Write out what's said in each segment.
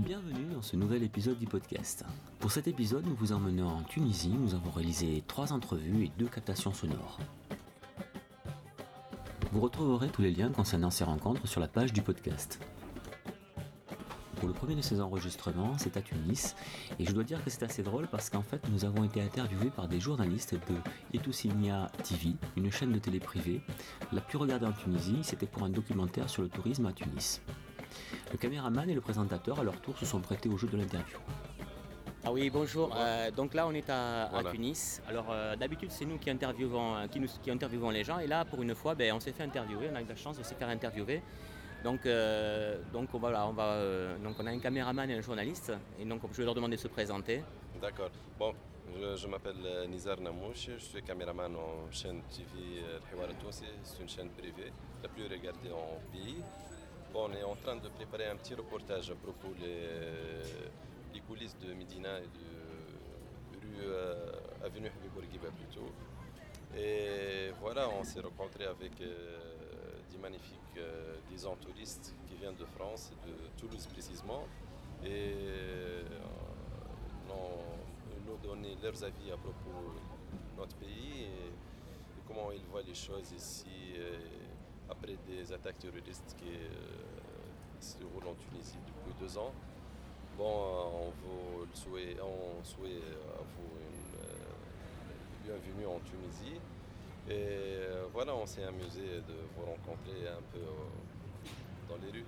Bienvenue dans ce nouvel épisode du podcast. Pour cet épisode, nous vous emmenons en Tunisie. Nous avons réalisé trois entrevues et deux captations sonores. Vous retrouverez tous les liens concernant ces rencontres sur la page du podcast. Pour le premier de ces enregistrements, c'est à Tunis, et je dois dire que c'est assez drôle parce qu'en fait, nous avons été interviewés par des journalistes de Etoussinia TV, une chaîne de télé privée. La plus regardée en Tunisie, c'était pour un documentaire sur le tourisme à Tunis. Le caméraman et le présentateur, à leur tour, se sont prêtés au jeu de l'interview. Ah oui, bonjour. Euh, donc là, on est à, à Tunis. Alors euh, d'habitude, c'est nous qui interviewons, euh, qui, nous, qui interviewons les gens. Et là, pour une fois, ben, on s'est fait interviewer. On a eu la chance de se faire interviewer. Donc, euh, donc voilà, on va, euh, donc on a un caméraman et un journaliste. Et donc je vais leur demander de se présenter. D'accord. Bon, je, je m'appelle Nizar Namouche, je suis caméraman en chaîne TV El Hiwar Tounsi. C'est une chaîne privée, la plus regardée en pays. On est en train de préparer un petit reportage à propos des, des coulisses de Médina et de rue euh, Avenue Habib Bourguiba plutôt. Et voilà, on s'est rencontré avec euh, des magnifiques euh, touristes qui viennent de France, de Toulouse précisément, et euh, nous, donner leurs avis à propos de notre pays et, comment ils voient les choses ici euh, après des attaques terroristes qui euh, se déroulent en Tunisie depuis deux ans. Bon, euh, on vous le souhaite, on souhaite à vous une euh, bienvenue en Tunisie. Et euh, voilà, on s'est amusé de vous rencontrer un peu euh, dans les rues.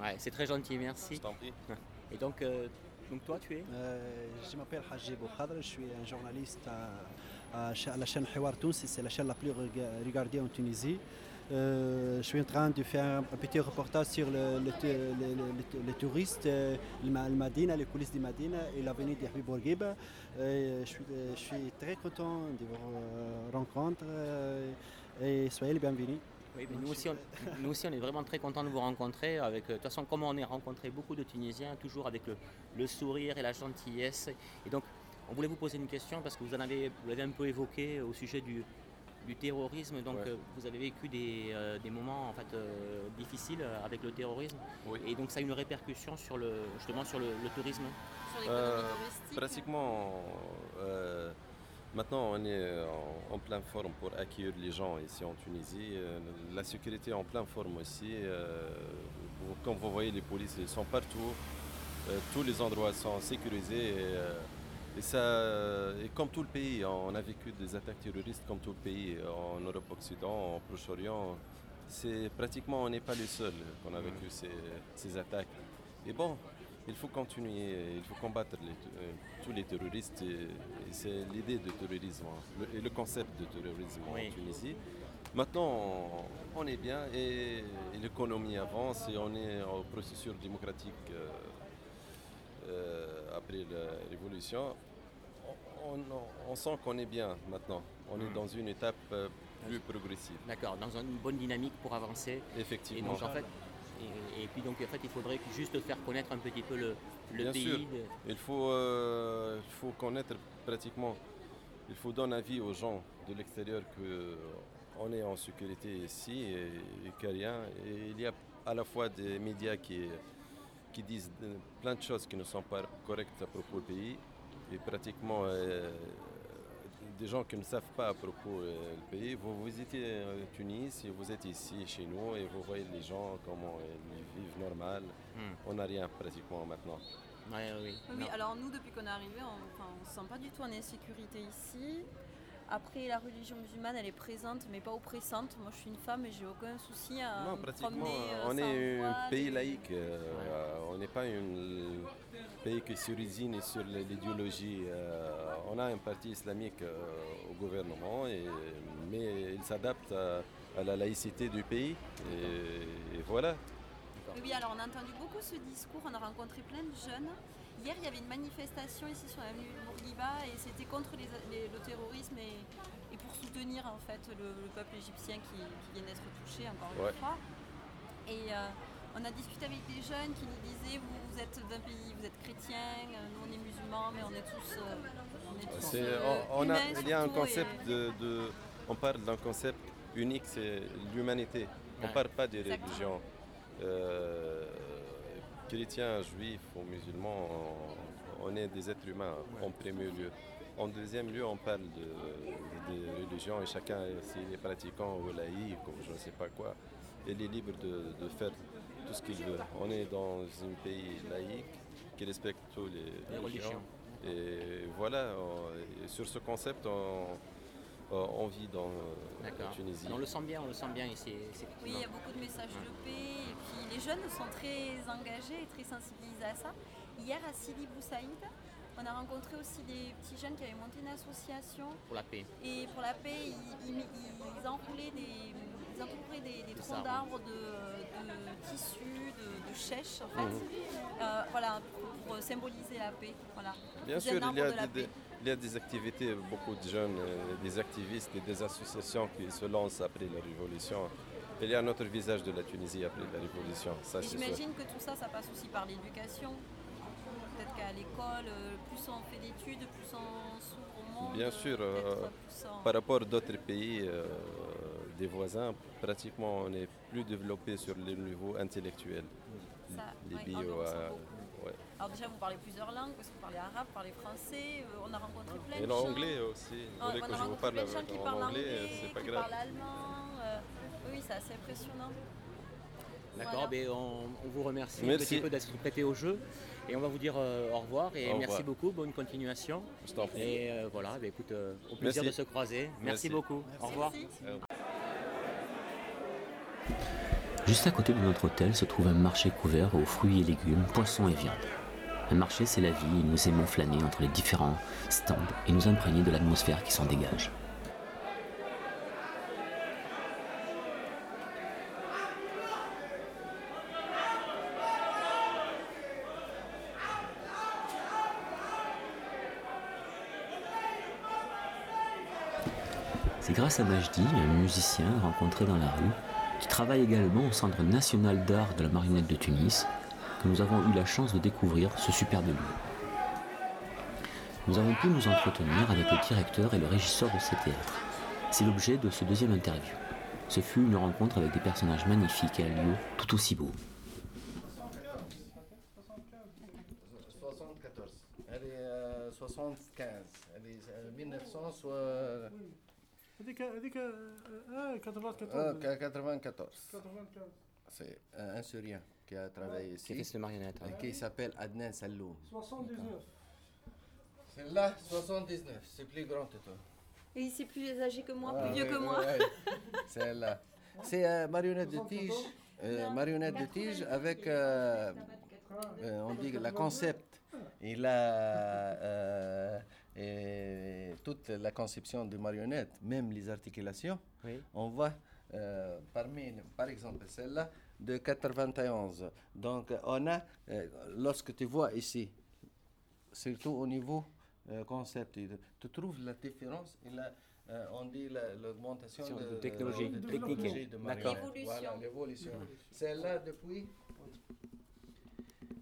Ouais, c'est très gentil, merci. Je t'en prie. Et donc, euh, donc toi, tu es? Euh, je m'appelle Haji Boukhadr, je suis un journaliste à, à cha- à la chaîne Hiwar Tounsi, c'est la chaîne la plus rega- regardée en Tunisie. Euh, je suis en train de faire un petit reportage sur le- le- le- le- le- les touristes, euh, les coulisses du Madina et l'avenue de Habib Bourguiba. Euh, Je suis, très content de vous rencontrer et soyez les bienvenus. Nous aussi, on, nous aussi, on est vraiment très contents de vous rencontrer. De toute façon, comme on a rencontré beaucoup de Tunisiens, toujours avec le sourire et la gentillesse. Et donc, on voulait vous poser une question parce que vous en avez, vous l'avez un peu évoqué au sujet du, du terrorisme. Donc, Ouais. euh, vous avez vécu des, euh, des moments en fait euh, difficiles avec le terrorisme. Oui. Et donc, ça a une répercussion sur le, justement sur le, le tourisme. Sur l'économie Euh, touristique Pratiquement, euh, maintenant on est en, en pleine forme pour accueillir les gens ici en Tunisie. La sécurité est en pleine forme aussi. Euh, vous- comme vous voyez, les polices sont partout. Euh, tous les endroits sont sécurisés. Et, euh, et ça, et comme tout le pays, on a vécu des attaques terroristes comme tout le pays, en Europe occidentale, en Proche-Orient. C'est pratiquement, on n'est pas les seuls qu'on a vécu ces, ces attaques. Et bon, il faut continuer, il faut combattre les- euh, tous les terroristes. Et, et c'est l'idée du terrorisme hein, le- et le concept de terrorisme Oui. en Tunisie. Maintenant, on, est bien et, et l'économie avance et on est au processus démocratique euh, après la révolution. On, on- on sent qu'on est bien maintenant. On est Mm. dans une étape euh, plus progressive, D'accord, dans une bonne dynamique pour avancer. Et effectivement. donc, en fait, et, et puis donc, en fait, il faudrait juste faire connaître un petit peu le, le Bien pays. sûr. de- Il faut, euh, il faut connaître pratiquement, il faut donner avis aux gens de l'extérieur qu'on est en sécurité ici et, et qu'il n'y a rien. Et il y a à la fois des médias qui, qui disent plein de choses qui ne sont pas correctes à propos du pays et pratiquement euh, des gens qui ne savent pas à propos euh, du pays. Vous visitez euh, Tunis et vous êtes ici chez nous et vous voyez les gens, comment ils vivent normal. Hmm. On n'a rien pratiquement maintenant. Ouais, oui, oui. Alors nous, depuis qu'on est arrivé, on enfin, on se sent pas du tout en insécurité ici. Après, la religion musulmane, elle est présente, mais pas oppressante. Moi, je suis une femme et j'ai aucun souci à Non, me pratiquement, promener, euh, on sans est un pays laïque. euh, euh, on n'est pas un pays qui s'origine sur l'idéologie. euh, on a un parti islamique euh, au gouvernement, et, mais il s'adapte à, à la laïcité du pays. Et, et voilà. Oui, alors on a entendu beaucoup ce discours, on a rencontré plein de jeunes. Hier, il y avait une manifestation ici sur l'avenue Bourguiba et c'était contre les- les- le terrorisme et, et pour soutenir en fait le, le peuple égyptien qui, qui vient d'être touché encore Ouais. une fois. Et euh, on a discuté avec des jeunes qui nous disaient vous, vous êtes d'un pays, vous êtes chrétiens, euh, nous on est musulmans, mais on est tous, euh, on est tous C'est- euh, on, on a, humains il y a un concept et- de, de- On parle d'un concept unique, c'est l'humanité. On ne parle pas des Exactement. religions. Chrétiens, juifs ou musulmans, on, est des êtres humains en premier lieu. En deuxième lieu, on parle de, de religion et chacun, s'il est pratiquant ou laïque ou je ne sais pas quoi, il est libre de, faire tout ce qu'il veut. On est dans un pays laïque qui respecte toutes les, religions. Et voilà, sur ce concept, on, vit dans la Tunisie. On le sent bien, on le sent bien ici. Oui, il y a beaucoup de messages de paix. Et puis les jeunes sont très engagés et très sensibilisés à ça. Hier à Sidi Boussaïd, on a rencontré aussi des petits jeunes qui avaient monté une association. Pour la paix. Et pour la paix, ils, ils, enroulaient des, des, troncs d'arbres de, tissus, de, chèches, en fait. Mmh. Euh, voilà, pour symboliser la paix. Voilà. Bien sûr, il y, a des, il y, a des, activités, beaucoup de jeunes, euh, des activistes et des associations qui se lancent après la révolution. Il y a un autre visage de la Tunisie après la révolution. J'imagine que tout ça, ça passe aussi par l'éducation peut-être qu'à l'école, euh, plus on fait d'études, plus on s'ouvre au monde. Bien sûr, euh, par rapport à d'autres pays, euh, des voisins, pratiquement on est plus développé sur le niveau intellectuel. les bio, Alors déjà vous parlez plusieurs langues, parce que vous parlez arabe, vous parlez français, on a rencontré plein de gens. Et l'anglais aussi. on, a rencontré plein de gens qui parlent anglais, c'est pas qui parlent allemand. oui, c'est assez impressionnant. D'accord, ben, on, vous remercie un petit peu d'être prêté au jeu. Et on va vous dire euh, au revoir et merci beaucoup, bonne continuation. Et euh, voilà, ben, écoute, euh, au plaisir de se croiser. Merci, beaucoup. Au revoir. Juste à côté de notre hôtel se trouve un marché couvert aux fruits et légumes, poissons et viandes. Un marché, c'est la vie et nous aimons flâner entre les différents stands et nous imprégner de l'atmosphère qui s'en dégage. C'est grâce à Majdi, un musicien rencontré dans la rue, qui travaille également au Centre national d'art de la marionnette de Tunis, que nous avons eu la chance de découvrir ce superbe lieu. Nous avons pu nous entretenir avec le directeur et le régisseur de ces théâtres. C'est l'objet de ce deuxième interview. Ce fut une rencontre avec des personnages magnifiques et un lieu tout aussi beau. 75. Elle est 1900, هذيك هذيك اه 94 94 C'est un Syrien qui a travaillé ici. Qui fait cette marionnette. Hein. Qui s'appelle Adnan Salloum. 79. C'est là, 79. C'est plus grand que toi. Et c'est plus âgé que moi, plus vieux que moi. C'est là. C'est euh, marionnette de tige. Euh, marionnette de tige avec, euh, euh, on dit, la concept. Il a euh, et toute la conception de marionnettes, même les articulations, on voit euh, parmi, par exemple, celle-là de 91. Donc, on a, euh, lorsque tu vois ici, surtout au niveau euh, concept, tu trouves la différence et la, on dit l'augmentation de, technologie, de, technique, de Voilà, l'évolution. Celle-là, depuis,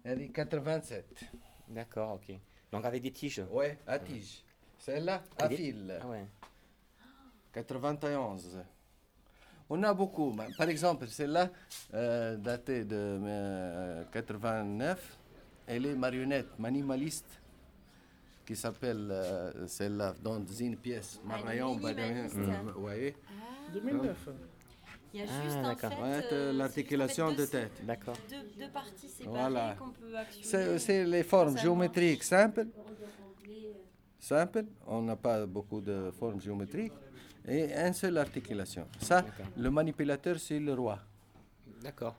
elle est 87. D'accord, ok. Donc avec des tiges Oui, à tiges. Celle-là, à fil. Ah ouais. 91. On a beaucoup. Par exemple, celle-là, euh, datée de 89, euh, elle est marionnette, minimaliste, qui s'appelle euh, celle-là, dans une pièce. Marion Badamien. Vous voyez? 2009. Il y a juste ah, en fait, euh, l'articulation de tête. D'accord. Deux, parties séparées voilà. qu'on peut actionner. C'est les formes géométriques simples. Simple, on n'a pas beaucoup de formes géométriques. Et une seule articulation. Ça, le manipulateur, c'est le roi. D'accord.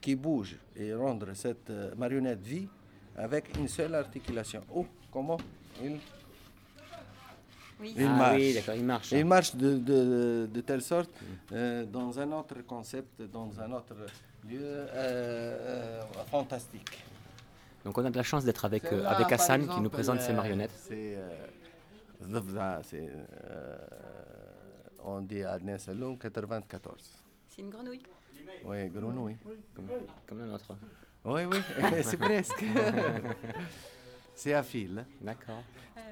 Qui bouge et rendre cette euh, marionnette vie avec une seule articulation. Oh, comment il oui. Il, ah marche. Oui, il marche. Il marche de, de, de telle sorte euh, dans un autre concept, dans un autre lieu euh, euh, fantastique. Donc on a de la chance d'être avec, euh, avec Hassan exemple, qui nous présente ses marionnettes. C'est on dit Adnes Saloum 94. C'est une grenouille. Oui, grenouille. Comme, comme la nôtre. Oui, oui, c'est presque. C'est à fil. Hein. D'accord.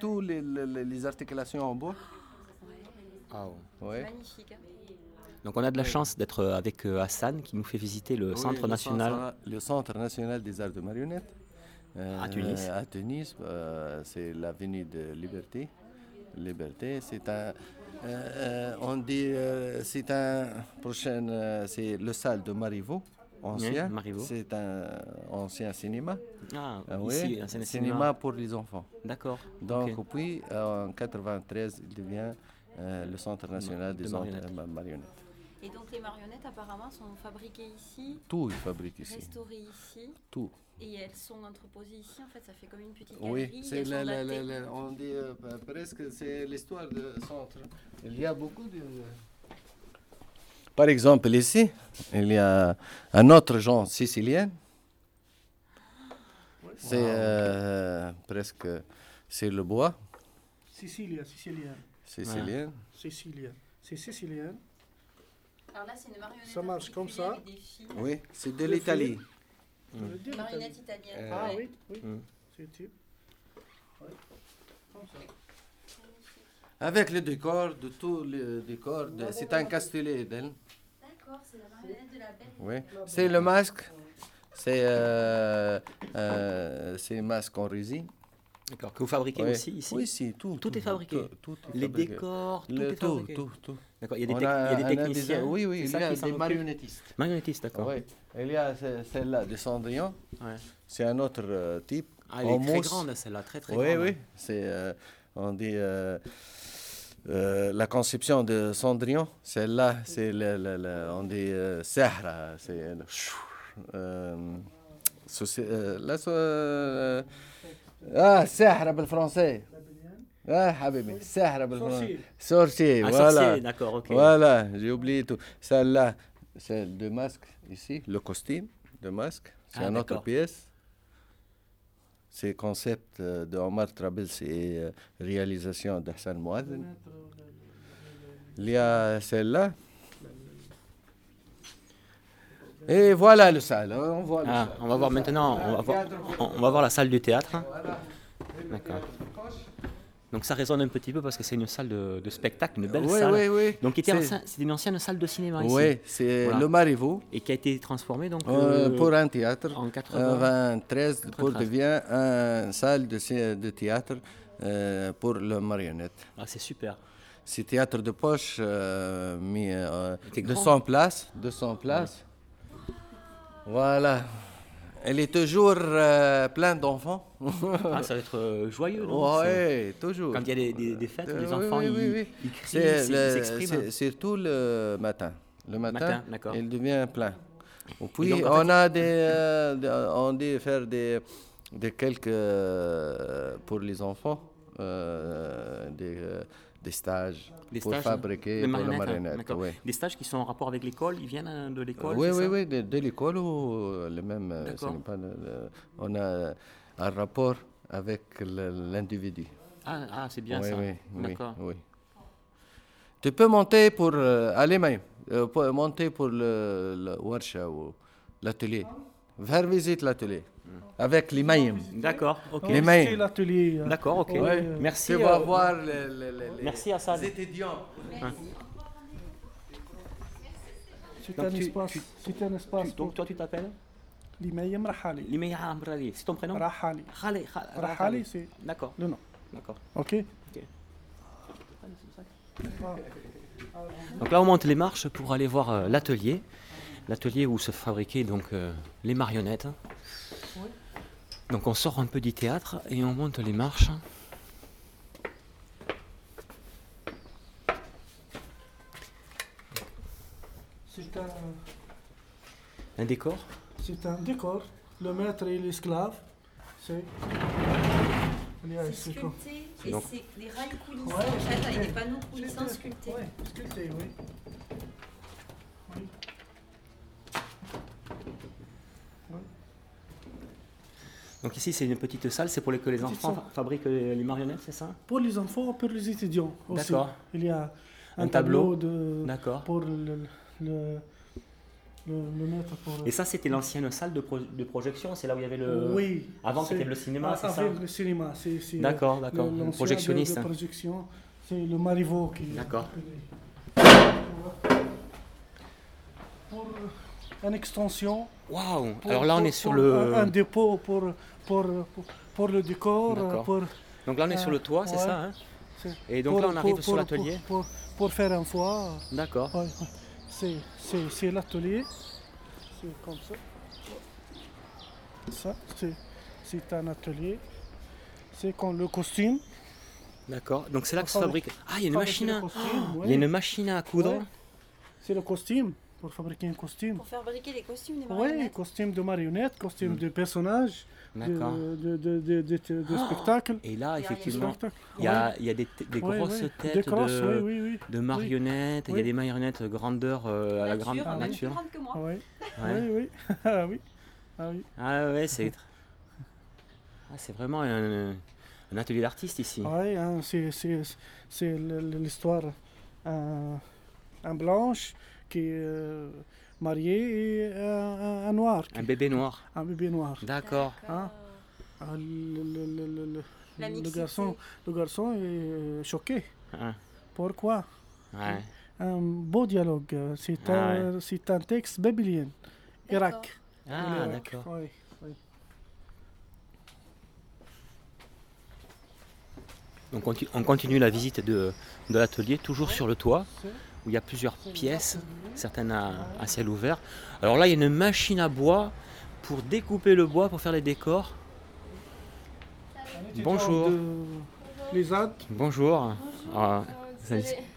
Toutes les, les, les, articulations en bois. Ah ouais. Magnifique. Hein. Donc on a de la chance d'être euh, avec euh, Hassan qui nous fait visiter le centre national. le centre national des arts de marionnettes. à Tunis. À Tunis, c'est l'avenue de Liberté. Liberté, c'est un, on dit, c'est un prochain, c'est le salle de Marivaux ancien. c'est un ancien cinéma. Ah, oui, un cinéma. cinéma pour les enfants. D'accord. Donc, puis, en 93, il devient le Centre national des marionnettes. Et donc les marionnettes apparemment sont fabriquées ici Tout est fabriqué ici. Restaurées ici Tout. Et elles sont entreposées ici, en fait, ça fait comme une petite galerie. Oui, c'est on dit euh, presque c'est l'histoire du centre. Il y a beaucoup de... Par exemple, ici, il y a un autre genre sicilien. C'est euh, presque c'est le bois. Sicilien, sicilien. Sicilien. Sicilien. C'est sicilien. Alors là, c'est une marionnette. Ça marche comme ça. Oui, c'est de l'Italie. Une marionnette italienne. Euh, ah oui, oui. Mm. C'est type. Comme ça. Avec le décor, de tout le décor, c'est un castellet d'elle. Oui, c'est le masque. C'est euh, euh, un masque en résine. D'accord, que vous fabriquez aussi ici Oui, si, tout. Tout, est fabriqué tout, Les décors, tout est fabriqué Tout, tout, D'accord, il y a des, il y a des techniciens Oui, oui, il y a des marionnettistes. Marionnettistes, d'accord. Oui. Il y a celle-là de Cendrillon. Ouais. C'est un autre euh, type. Ah, elle est très grande, celle-là, très très oui, grande. Oui, oui. C'est, euh, on dit, euh, la conception de Cendrillon, celle-là, c'est, le, le, le, on dit, Sahara. C'est... là, اه ساحره بالفرنسي اه حبيبي ساحره بالفرنسي sorcier voilà d'accord ok voilà j'ai oublié tout celle-là c'est le masque ici le costume de masque c'est ah, une autre pièce c'est concept de Omar Trabels et réalisation d'Hassan Mouazen il y a celle-là Et voilà le salle. Hein, on, voit ah, on va voir maintenant, on va voir, on va voir la salle du théâtre. D'accord. Donc ça résonne un petit peu parce que c'est une salle de, spectacle, une belle salle. Oui, oui. Donc c'est une ancienne salle de cinéma ici. Oui, c'est le Marivaux. Et qui a été transformée donc euh, euh, pour un théâtre. En 93. pour devenir une salle de, de théâtre euh, pour le marionnette. Ah c'est super. C'est théâtre de poche mis 200 places, 200 places. Voilà. Elle est toujours euh, pleine d'enfants. ah, ça va être euh, joyeux, non? Oui, toujours. Quand il y a des, des, fêtes, les enfants, oui, oui, oui, ils, crient, C'est surtout le matin. Le matin, il devient plein. puis, on a des, euh, on dit faire des, des quelques, pour les enfants, des des stages pour fabriquer pour la marionnette. Oui. Des stages qui sont en rapport avec l'école, ils viennent euh, de l'école Oui, oui, oui, de, l'école ou le même. Euh, pas on a un rapport avec l'individu. Ah, ah c'est bien ça. Oui, D'accord. Oui, Tu peux monter pour euh, aller même, monter pour le, le workshop ou l'atelier. Faire visiter l'atelier avec les mailles. D'accord, ok. Les mailles. l'atelier. Euh. D'accord, ok. Merci. Tu vas voir les, Merci à ça. les étudiants. C'est un, espace. C'est un espace. Donc toi tu t'appelles Limeya Mrahali. Limeya Mrahali. C'est ton prénom Rahali. Rahali. Rahali, c'est D'accord. le nom. D'accord. Ok. Donc là on monte les marches pour aller voir euh, l'atelier. L'atelier où se fabriquaient donc euh, les marionnettes. Donc on sort un peu du théâtre et on monte les marches. C'est un... Un décor C'est un décor. Le maître et l'esclave. C'est... C'est sculpté et c'est des rails coulissants en fait, avec des panneaux coulissants sculptés. Oui, sculpté, oui. Donc ici, c'est une petite salle, c'est pour que les enfants fabriquent les marionnettes, c'est ça? Pour les enfants, pour les étudiants aussi. D'accord. Il y a un, tableau, de, pour le, le, le, mettre. Pour Et ça, c'était l'ancienne salle de, de projection C'est là où il y avait le. Oui. Avant, c'était le cinéma, c'est ça? le cinéma, c'est. D'accord, d'accord. Le projectionniste. De, projection, c'est le Marivaux qui. D'accord. pour une extension. Waouh Alors là, on pour- est sur le. Un, dépôt pour, pour, pour, pour le décor. Pour, Donc là, on est sur le toit, c'est Ouais. ça hein Et donc là, on arrive sur l'atelier. Pour, faire un foie. D'accord. Ouais. C'est, c'est, c'est l'atelier. C'est comme ça. Ça, c'est, c'est un atelier. C'est quand le costume. D'accord. Donc c'est là que se fabrique. Ah, il y a une machine à. costume, Il y a une machine à coudre. C'est le costume pour fabriquer un costume. Pour fabriquer les costumes des Oui, marionnettes. costume de marionnette, costume Hmm. de personnage, D'accord. de, de, de, de, de- de spectacle. Et là, effectivement, il y a, il y a des, grosses têtes Des crosses, de, oui, oui, oui. de marionnettes. Il y a Oui. des marionnettes grandeur euh, à la grande Nature, même plus que moi. Ah. Oui, oui. ah oui. Ah oui. Ah ouais, c'est. Ah, c'est vraiment un, un atelier d'artiste ici. Ouais, hein, c'est, l'histoire un, un blanche qui est euh, marié et un, un- un noir, qui- Un bébé noir. un bébé noir. D'accord. Hein? Ah, le, le- le- le- le- La le mixité. garçon, le garçon est euh, choqué. Ah, Pourquoi? Ouais. Un beau dialogue. euh, C'est, Ah un, c'est un texte babylien. Irak. Ah, d'accord. oui, oui. Donc on, conti- on continue la visite de, de l'atelier, toujours sur le toit, où il y a plusieurs pièces, certaines à, à ciel ouvert. Alors là, il y a une machine à bois pour découper le bois pour faire les décors. Bonjour. de l'ESAD. Bonjour. Ah.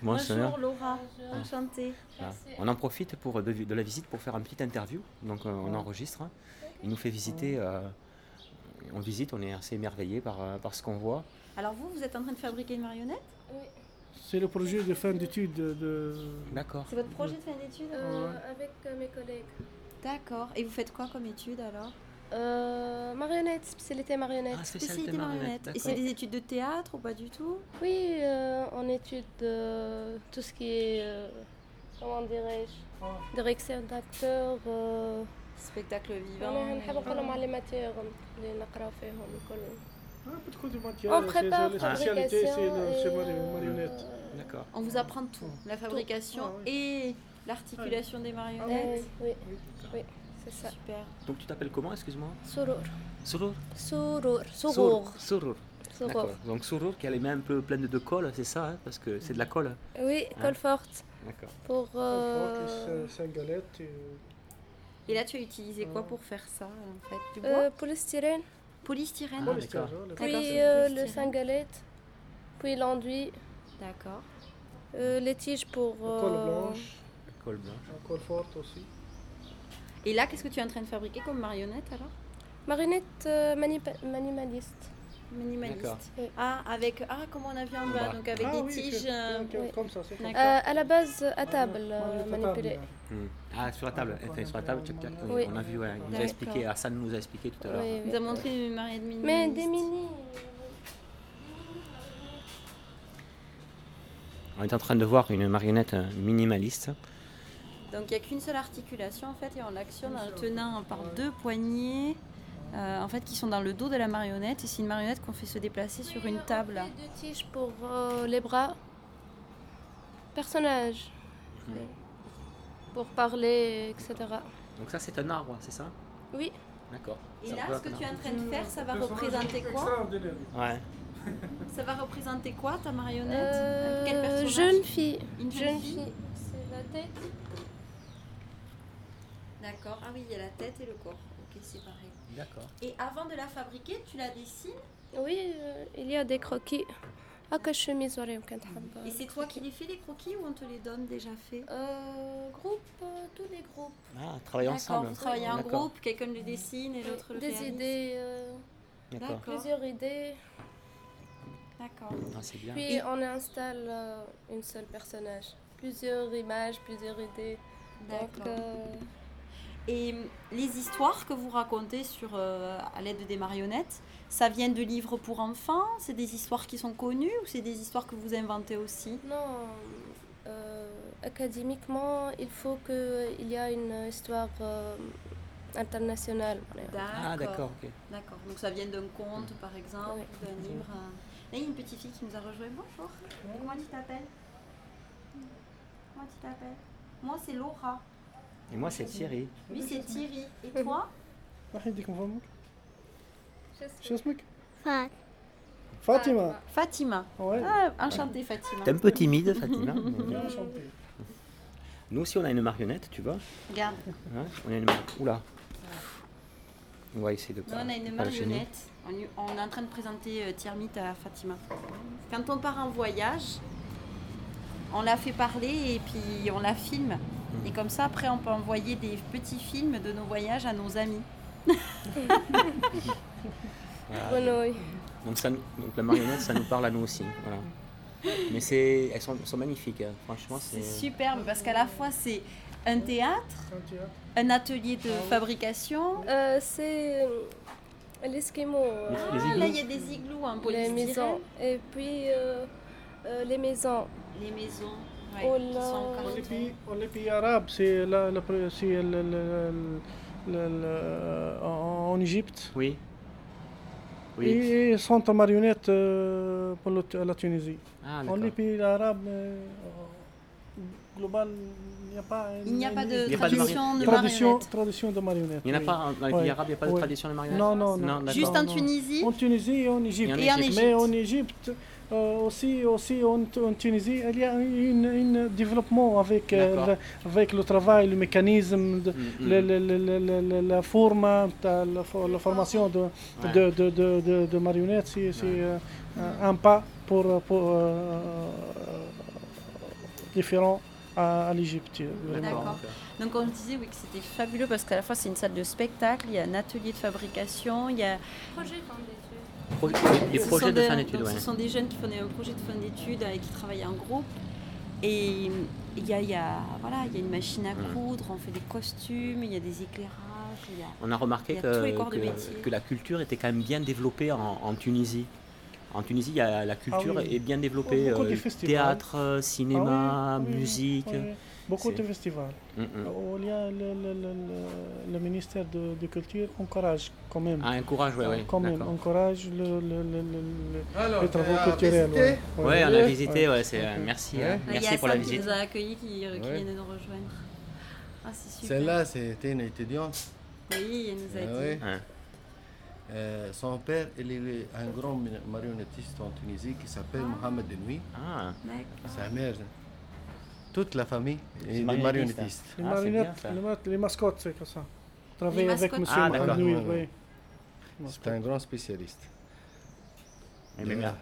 Bonjour Laura, enchantée. Voilà. On en profite pour, de, de la visite pour faire une petite interview. Donc euh, on enregistre. Il nous fait visiter. euh, on visite, on est assez émerveillé par, euh, par ce qu'on voit. Alors vous, vous êtes en train de fabriquer une marionnette? C'est le projet de fin d'études de, D'accord. C'est votre projet de fin d'études Euh, avec euh, mes collègues. D'accord. Et vous faites quoi comme études alors? Euh, marionnette, spécialité marionnette. Ah, Spécialité spécialité marionnette. marionnette. Et c'est des études de théâtre ou pas du tout? Oui, euh, on étude euh, tout ce qui est, euh, comment dirais-je, direction d'acteurs. euh, Spectacle vivant. On prépare la spécialité. D'accord. On vous apprend tout. La fabrication et l'articulation des marionnettes. Oui, oui. c'est ça. Super. Donc tu t'appelles comment, excuse-moi? Sourour. Sourour Sourour. Sourour. Sourour. Donc Sourour qui a les mains un peu pleines de colle, c'est ça hein, Parce que c'est de la colle. Oui, hein colle forte. D'accord. Pour. Euh... Et... là, tu as utilisé quoi pour faire ça en fait? Du bois? euh, Polystyrène. Polystyrène Ah, d'accord. Puis euh, du le cingalette. Puis l'enduit. D'accord. euh, les tiges pour. Colle euh, blanche, Colle blanche. colle forte aussi. Et là, qu'est-ce que tu es en train de fabriquer comme marionnette alors? Marionnette euh, manipa- minimaliste. Oui. Ah, avec. Ah, comme on a vu en bas, bas. donc avec ah, des oui, tiges. euh, oui. comme ça, comme. Euh, à la base, à table. Hmm. Ah, sur la table, enfin, sur la table, tchac, tchac, oui, Oui. on a vu, ouais, il nous a expliqué, Hassan nous a expliqué tout à l'heure. Oui, Il oui. nous a montré une marionnette minimaliste. Mais des mini. On est en train de voir une marionnette minimaliste. Donc il n'y a qu'une seule articulation en fait et on l'actionne en le tenant par deux poignées euh, en fait qui sont dans le dos de la marionnette et c'est une marionnette qu'on fait se déplacer sur une table. Deux tiges pour euh, les bras. Personnage. Pour parler, etc. Donc ça, c'est un arbre, c'est ça? Oui. D'accord. Et Ça là ce que tu es en train de faire ça va représenter quoi? Ouais. Ça va représenter quoi ta marionnette? Euh, Quel personnage? jeune fille. Une jeune Jeune fille? fille. C'est la tête. D'accord. Ah oui il y a la tête et le corps. Ok c'est pareil. Et avant de la fabriquer, tu la dessines Oui, euh, il y a des croquis. Ah, et c'est toi qui les fais les croquis ou on te les donne déjà faits euh, Groupe, euh, tous les groupes. Ah, travailler ensemble. Vous travaillez en groupe, quelqu'un le dessine et l'autre le Des idées. D'accord. Plusieurs idées. D'accord. Puis on installe une seule personnage. Plusieurs images, plusieurs idées. D'accord. Et les histoires que vous racontez sur, euh, à l'aide des marionnettes, ça vient de livres pour enfants? C'est des histoires qui sont connues ou c'est des histoires que vous inventez aussi? Non, euh, académiquement, il faut qu'il y a une histoire euh, internationale. Ah, d'accord, ok. D'accord. Donc ça vient d'un conte, par exemple, Oui. d'un livre. euh. Là, il y a une petite fille qui nous a rejoint. Bonjour. Comment tu t'appelles? Comment tu t'appelles? Moi, c'est Laura. Et moi, c'est Thierry. Lui, c'est Thierry. Et toi Marie, dis qu'on va Fat. Fatima. Fatima. Ouais. Ah, enchantée, Fatima. T'es un peu timide, Fatima. Nous aussi, on a une marionnette, tu vois. Regarde. Hein, on a une mar... Oula. On va essayer de Nous, on a une marionnette. On, est en train de présenter euh, Tiermite à Fatima. Quand on part en voyage, on la fait parler et puis on la filme. Et comme ça, après, on peut envoyer des petits films de nos voyages à nos amis. Grenouille. Donc, ça, donc la marionnette, ça nous parle à nous aussi. Voilà. Mais c'est, elles sont, sont magnifiques. hein. Franchement, c'est. C'est superbe parce qu'à la fois, c'est un théâtre, un atelier de fabrication. Euh, c'est euh, l'esquimau. euh, Les Ah, là, il y a des igloos en les polystyrène. maisons. Et puis euh, euh, les maisons. Les maisons sont en On pays, on les pays arabes, c'est la, la, c'est le, le, en en Égypte. Oui. Oui. Et centre marionnette euh, pour le- la Tunisie. Ah, Dans les pays arabes, euh, global, il n'y a pas. Il n'y a pas de tradition de, marionnette. tradition de marionnette. Il n'y en a pas dans les pays arabes, il n'y a pas de tradition de marionnette Non, non, non. Juste en. Tunisie En Tunisie et en en en. Égypte. Mais en Égypte, euh, aussi, aussi en, en Tunisie, il y a un développement avec, euh, le, avec le travail, le mécanisme, de, Mm, mm. le- le- le- le- le- le- la forme, la, fo- la formation de, Ouais. de, de, de, de- de marionnettes, c'est euh, un pas pour, pour euh, différent à, à l'Égypte. D'accord. Donc on disait oui, que c'était fabuleux parce qu'à la fois c'est une salle de spectacle, il y a un atelier de fabrication, il y a Projet. Pro- Les ce projets de des- fin d'études, ouais. Ce sont des jeunes qui font des projets de fin d'études et qui travaillent en groupe. Et il y a, y a- voilà, il y a une machine à coudre, on fait des costumes, il y a des éclairages, il y a... On a remarqué les que, que, la culture était quand même bien développée en, en Tunisie. En Tunisie, il y a, la culture Ah oui. est bien développée. Beaucoup de euh, théâtre, euh, cinéma, Ah oui, oui, musique. Oui, oui. Beaucoup de festivals. Mm, il y a le, le- le- le- le ministère de, de Culture encourage quand même. Ah, un courage, ouais, ouais. quand même, encourage le, le, le, le- Alors, les travaux euh, culturels. ouais. Ouais, on a Ouais. visité, ouais, c'est, euh, merci, Ouais. hein. il y a merci pour la Sam qui visite. nous a accueillis, qui, euh, qui Ouais. vient de nous rejoindre. Ah, c'est super. Celle-là, c'était une étudiante. Oui, elle nous a Ah dit. ouais. Hein. Euh, son père, il est un grand marionnettiste en Tunisie qui s'appelle Mohamed Denoui. Ah, D'accord. Sa mère, toute la famille est des marionnettistes. Les ah, marionnettes, les, les, mascottes, c'est comme ça. Travailler avec M. Ah, oui. C'est un grand spécialiste. Et bien.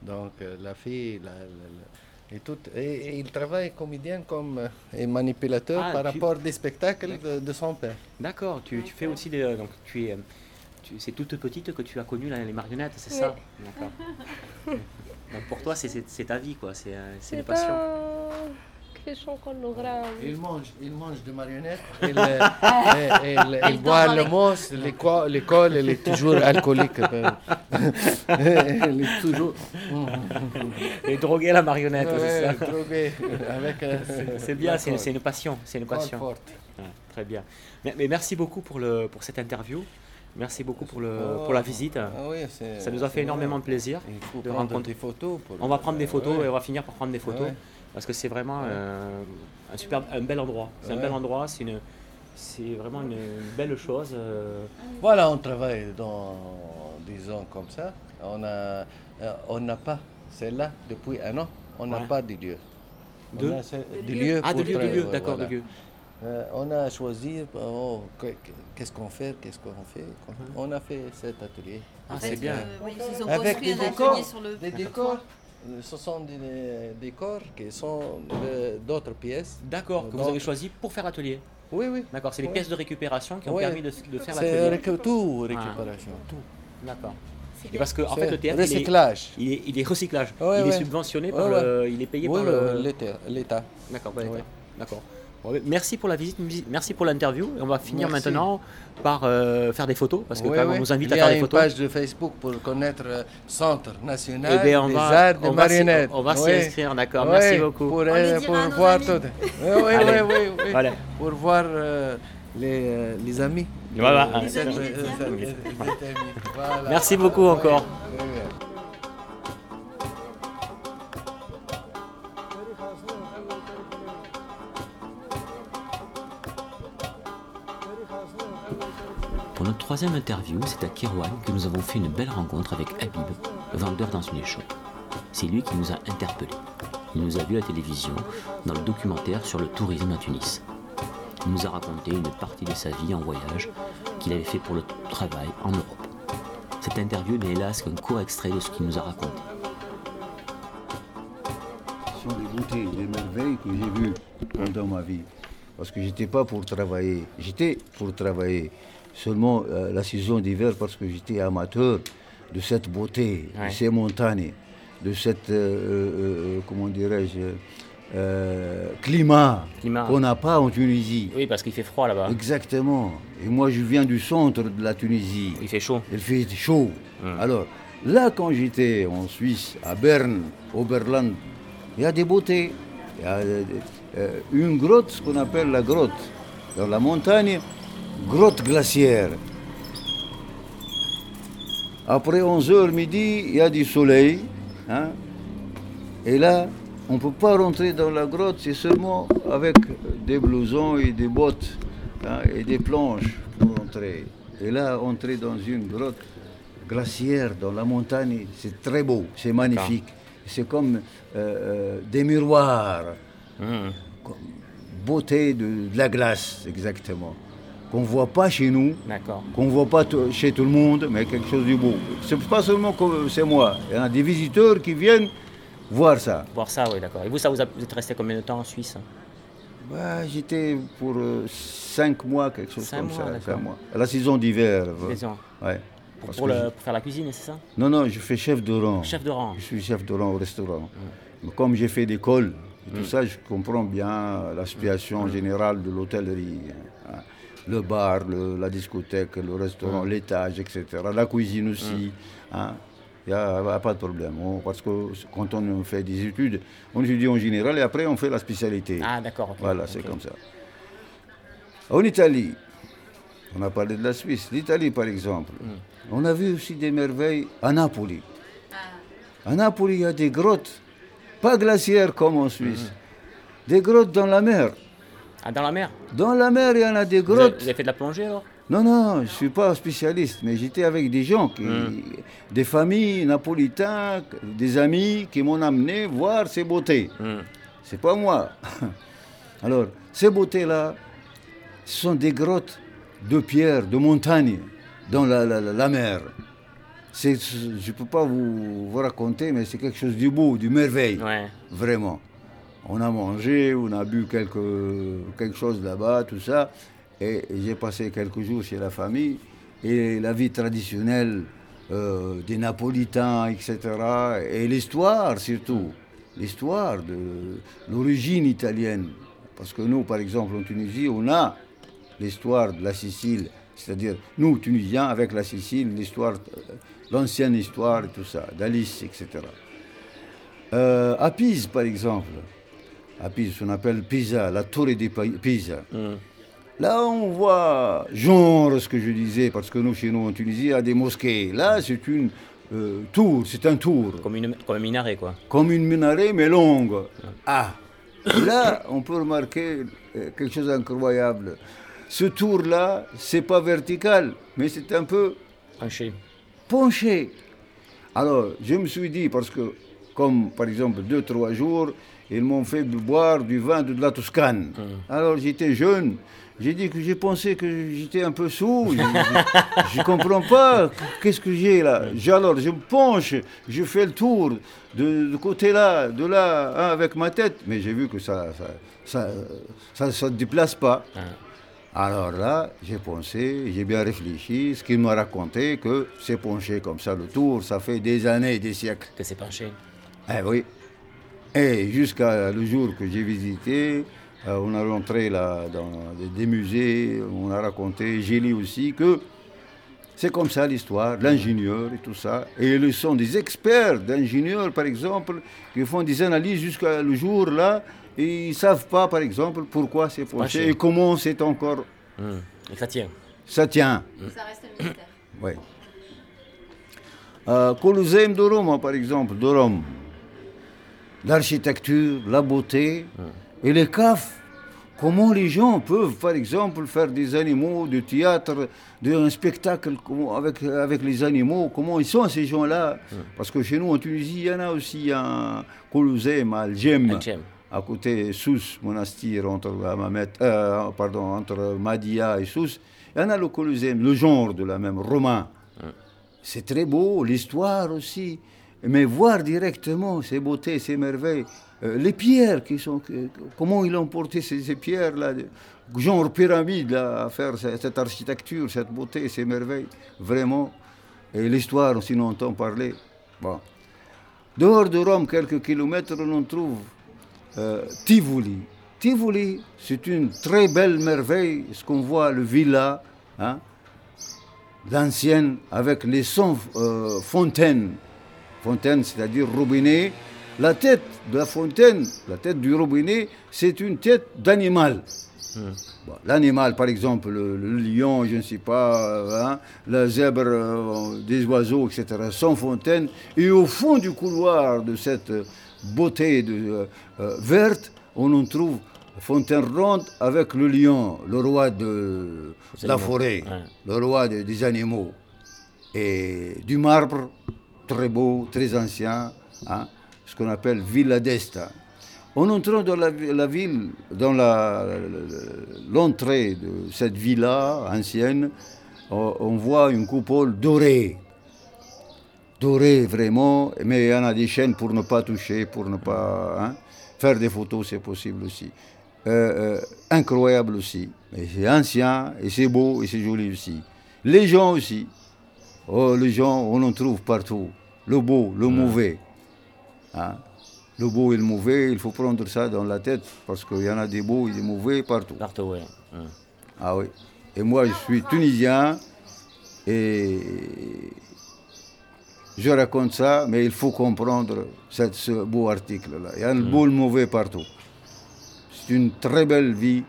Donc, euh, la fille, la, et, tout, et, il travaille comédien comme euh, et manipulateur ah, par rapport des spectacles de, son père. D'accord, tu, tu, fais aussi des. Euh, donc, tu es. c'est toute petite que tu as connu les marionnettes, c'est ça D'accord. Donc pour toi, c'est ta vie, quoi. C'est une passion. Il mange, il mange des marionnettes, il, il Il boit le mousse, l'école, l'école, elle est toujours alcoolique. elle est toujours Et droguer la marionnette, c'est ouais, avec euh, C'est bien, c'est, c'est une passion. C'est une passion. forte. Ouais, très bien. Mais, mais merci beaucoup pour, le, pour cette interview. Merci beaucoup pour, le, pour la visite. Ah oui, c'est- Ça nous a fait c'est énormément vrai. de plaisir. Il faut de prendre rencontrer- des photos. pour- On va prendre des photos Ouais. et on va finir par prendre des photos Ouais. Parce que c'est vraiment Ouais. euh, un super, un bel endroit. C'est un bel endroit. C'est une, c'est vraiment une, une belle chose. euh, Voilà, on travaille dans des ans comme ça. On a, euh, on n'a pas celle-là depuis un an. On n'a Ouais. pas de lieu. On De- a ce- De lieu? Ah, de lieu, lieu, d'accord, voilà. de lieu. Euh, on a choisi oh, que- que- qu'est-ce qu'on fait, qu'est-ce qu'on fait. On a fait cet atelier. Ah, c'est bien. euh, oui, ils ont Avec construit des un décors, atelier sur le Des décors, ce sont des décors qui sont d'autres pièces. D'accord, que vous avez choisi pour faire atelier. Oui, oui. D'accord, c'est les pièces de récupération qui ont permis de, de faire C'est l'atelier. récu- tout récupération. D'accord. C'est Et parce que en fait C'est le théâtre il est, recyclage. il est, il est recyclage. Ouais, il est subventionné par Ouais, le, il est payé Oui, par le- l'État. D'accord, bah, Ouais. merci pour la visite, merci pour l'interview. On va finir Merci. maintenant par euh, faire des photos parce que Oui, quand même, oui. on nous invite Il à y faire a des une photos. page de Facebook pour connaître euh, Centre National Eh bien, on des va, Arts de on va s'y- Marionnettes. on va s'y inscrire, d'accord. Merci beaucoup. Pour, On euh, le pour à voir tout. Oui, oui, Allez. oui, oui, oui. Voilà. Pour voir euh, les, euh, les amis. Voilà. Les amis des. Merci beaucoup encore. Troisième interview, c'est à Kirouan que nous avons fait une belle rencontre avec Habib, vendeur dans une échoppe. C'est lui qui nous a interpellés. Il nous a vu à la télévision dans le documentaire sur le tourisme à Tunis. Il nous a raconté une partie de sa vie en voyage qu'il avait fait pour le travail en Europe. Cette interview n'est hélas qu'un court extrait de ce qu'il nous a raconté. Ce sont des beautés, des merveilles que j'ai vues pendant ma vie. Parce que j'étais pas pour travailler. J'étais pour travailler seulement euh, la saison d'hiver parce que j'étais amateur de cette beauté, de ces montagnes, de cette, euh, euh, comment dirais-je, climat, qu'on n'a pas en Tunisie. Oui, parce qu'il fait froid là-bas. Exactement. Et moi, je viens du centre de la Tunisie. Il fait chaud. Il fait chaud. Hum. Alors, là, quand j'étais en Suisse, à Berne, Oberland, il y a des beautés. Il y a une grotte, ce qu'on appelle la grotte, dans la montagne grotte glaciaire. Après 11h midi, il y a du soleil. Hein. et là, on ne peut pas rentrer dans la grotte, c'est seulement avec des blousons et des bottes hein, et des planches pour entrer. Et là, entrer dans une grotte glaciaire dans la montagne, c'est très beau, c'est magnifique. C'est comme euh, euh, des miroirs. Mmh. Beauté de la glace, exactement qu'on ne voit pas chez nous, qu'on ne voit pas chez tout le monde, mais quelque chose de beau. Ce n'est pas seulement que c'est moi, il y a des visiteurs qui viennent voir ça. Voir ça, oui, d'accord. Et vous, ça vous, êtes resté combien de temps en Suisse? Bah, J'étais pour euh, cinq mois, quelque chose comme ça. Cinq mois. La saison d'hiver. Ouais. Pour, pour, faire la cuisine, c'est ça? Non, non, je fais chef de rang. Chef de rang. Je suis chef de rang au restaurant. Mm. Comme j'ai fait d'école, tout mm. ça, je comprends bien la situation mm. générale de l'hôtellerie. Hein le bar, la discothèque, le restaurant, l'étage, etc. La cuisine aussi. Il hein. n'y a, pas de problème. parce que quand on fait des études, on étudie en général et après on fait la spécialité. Ah d'accord. Voilà, c'est comme ça. En Italie, on a parlé de la Suisse. L'Italie, par exemple, mm. on a vu aussi des merveilles à Napoli. Ah. À Napoli, il y a des grottes, pas glaciaires comme en Suisse, mm. des grottes dans la mer. Ah, dans la mer Dans la mer, il y en a des grottes. Vous avez, fait de la plongée alors Non, non, je ne suis pas spécialiste, mais j'étais avec des gens, qui, hmm. des familles napolitains, des amis qui m'ont amené voir ces beautés. Ce hmm. C'est pas moi. Alors, ces beautés-là, ce sont des grottes de pierre, de montagne, dans la, la, mer. je ne peux pas vous, vous raconter, mais c'est quelque chose de beau, de merveille. Vraiment on a mangé, on a bu quelque, quelque chose là-bas, tout ça. Et j'ai passé quelques jours chez la famille. Et la vie traditionnelle euh, des Napolitains, etc. Et l'histoire surtout. L'histoire de l'origine italienne. Parce que nous, par exemple, en Tunisie, on a l'histoire de la Sicile. C'est-à-dire, nous, Tunisiens, avec la Sicile, l'histoire, euh, l'ancienne histoire et tout ça, d'Alice, etc. Euh, à Pise, par exemple, à Pise, on appelle Pisa, la tour de Pisa. Hmm. Là, on voit, genre ce que je disais, parce que nous, chez nous, en Tunisie, il y a des mosquées. Là, c'est une euh, tour, c'est un tour. Comme, une, comme un minaret, quoi. Comme une minaret, mais longue. Ah, là, on peut remarquer euh, quelque chose d'incroyable. Ce tour-là, c'est pas vertical, mais c'est un peu... Penché. Penché. Alors, je me suis dit, parce que, comme par exemple, deux, trois jours, ils m'ont fait boire du vin de la Toscane. Hum. Alors j'étais jeune. J'ai dit que j'ai pensé que j'étais un peu sous. je ne comprends pas. Qu'est-ce que j'ai là? Alors je me penche, je fais le tour de, côté là, de là, hein, avec ma tête. Mais j'ai vu que ça ça ça, ça, déplace pas. Hum. Alors là, j'ai pensé, j'ai bien réfléchi. Ce qu'il m'a raconté, que c'est penché comme ça le tour, ça fait des années, des siècles. Que c'est penché. Eh oui. Et jusqu'à le jour que j'ai visité, euh, on a rentré là dans des musées, on a raconté, j'ai lu aussi que c'est comme ça l'histoire, l'ingénieur et tout ça. Et ils sont des experts d'ingénieurs, par exemple, qui font des analyses jusqu'à le jour là, et ils ne savent pas, par exemple, pourquoi c'est penché et comment c'est encore. Hum. Et ça tient. Ça tient. Ça reste un mystère. Oui. Euh, Colosseum de Rome, par exemple, de Rome l'architecture, la beauté et les caves Comment les gens peuvent, par exemple, faire des animaux, du théâtre, un spectacle avec, avec les animaux? Comment ils sont ces gens-là? Parce que chez nous, en Tunisie, il y en a aussi un Colosseum, Algem, à côté Sousse, monastère entre, euh, pardon, entre Madia et Sousse. Il y en a le Colosseum, le genre de la même, romain. C'est très beau, l'histoire aussi. Mais voir directement ces beautés, ces merveilles, euh, les pierres qui sont. comment ils ont porté ces, pierres-là, genre pyramide, à faire cette, architecture, cette beauté, ces merveilles, vraiment. Et l'histoire, aussi, on entend parler. Bon. Dehors de Rome, quelques kilomètres, on trouve euh, Tivoli. Tivoli, c'est une très belle merveille, ce qu'on voit, le villa, hein, d'anciennes, avec les 100 euh, fontaines. Fontaines, c'est-à-dire robinet, la tête de la fontaine, la tête du robinet, c'est une tête d'animal. Hmm. L'animal, par exemple, le, lion, je ne sais pas, hein, la zèbre, euh, des oiseaux, etc., sans fontaine. Et au fond du couloir de cette beauté de, euh, euh, verte, on en trouve fontaine ronde avec le lion, le roi de la forêt, le roi des animaux. Et du marbre, très beau, très ancien. Hein ce qu'on appelle Villa d'Esta. En entrant dans la, ville, dans l'entrée de cette villa ancienne, on voit une coupole dorée. Dorée vraiment, mais il y en a des chaînes pour ne pas toucher, pour ne pas hein, faire des photos, c'est possible aussi. Euh, euh, incroyable aussi. C'est ancien, et c'est beau, et c'est joli aussi. Les gens aussi. Oh, les gens, on en trouve partout. Le beau, le mauvais. Hein? Le beau et le mauvais, il faut prendre ça dans la tête parce qu'il y en a des beaux et des mauvais partout. Partout, oui. Ah oui. Et moi, je suis tunisien et je raconte ça, mais il faut comprendre ce beau article-là. Il y a le beau et le mauvais partout. C'est une très belle vie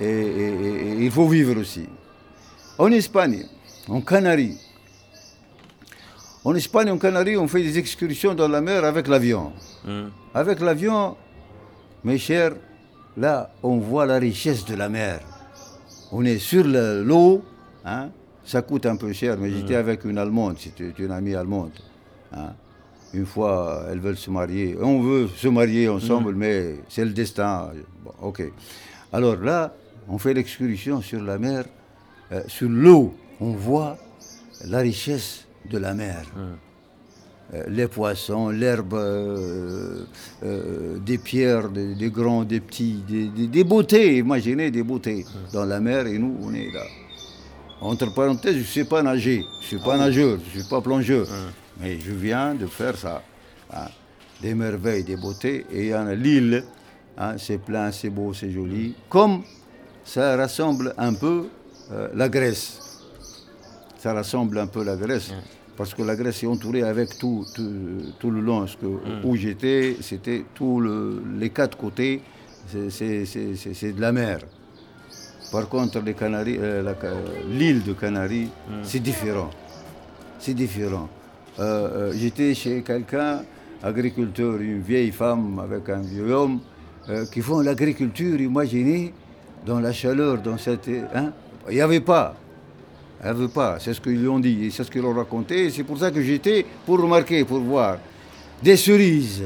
et, il faut vivre aussi. En Espagne, en Canaries, en Espagne, en Canaries, on fait des excursions dans la mer avec l'avion. Hmm. Avec l'avion, mes chers, là, on voit la richesse de la mer. On est sur l'eau, hein, ça coûte un peu cher, mais j'étais hmm. avec une Allemande, c'était une amie allemande. Hein. Une fois, elles veulent se marier. On veut se marier ensemble, hmm. mais c'est le destin. ok. Alors là, on fait l'excursion sur la mer, euh, sur l'eau. On voit la richesse de la mer. Euh, les poissons, l'herbe, euh, euh, des pierres, des, grands, des petits, des, beautés, imaginez des beautés dans la mer et nous on est là. Entre parenthèses, je ne sais pas nager, je ne suis pas ah nageur, je ne suis pas plongeur, mais je viens de faire ça. Hein. Des merveilles, des beautés, et il y en a l'île, hein, c'est plein, c'est beau, c'est joli, comme ça rassemble un peu la Grèce ça ressemble un peu à la Grèce. Parce que la Grèce est entourée avec tout, tout, le long. que. Où j'étais, c'était tous les quatre côtés, c'est de la mer. Par contre, les Canaries, euh, l'île de Canaries, c'est différent. C'est différent. Euh, euh, j'étais chez quelqu'un, agriculteur, une vieille femme avec un vieux homme, qui font l'agriculture, imaginez, dans la chaleur, dans cette... Hein, il n'y avait pas. Elle ne veut pas, c'est ce qu'ils lui ont dit, c'est ce qu'ils ont raconté. C'est pour ça que j'étais pour remarquer, pour voir. Des cerises.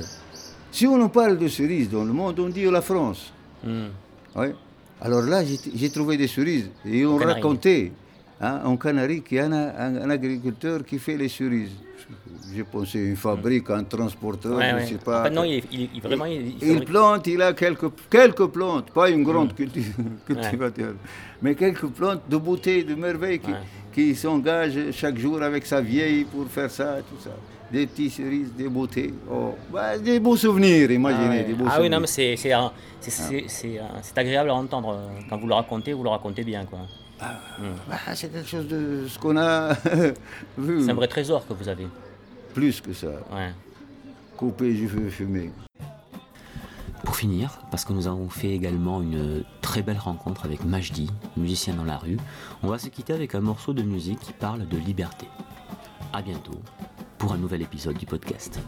Si on en parle de cerises dans le monde, on dit la France. Hmm. Alors là, j'ai trouvé des cerises. Et on racontait hein, en Canaries qu'il y a un, agriculteur qui fait les cerises. J'ai pensé une fabrique, un transporteur, je ne sais pas. non, il, il, vraiment, il, plante, il a quelques, quelques plantes, pas une grande hmm. culture, mais quelques plantes de beauté, de merveille qui, s'engagent chaque jour avec sa vieille pour faire ça, tout ça. Des petits cerises, des beautés, oh, bah, des beaux souvenirs, imaginez. Ah, des beaux ah oui, non, mais c'est ah. agréable à entendre euh, quand vous le racontez, vous le racontez bien. quoi. Ah, hmm. bah, c'est quelque chose de ce qu'on a vu. C'est un vrai trésor que vous avez. Plus que ça. Ouais. Je veux fumer. Pour finir, parce que nous avons fait également une très belle rencontre avec Majdi, musicien dans la rue, on va se quitter avec un morceau de musique qui parle de liberté. A bientôt pour un nouvel épisode du podcast.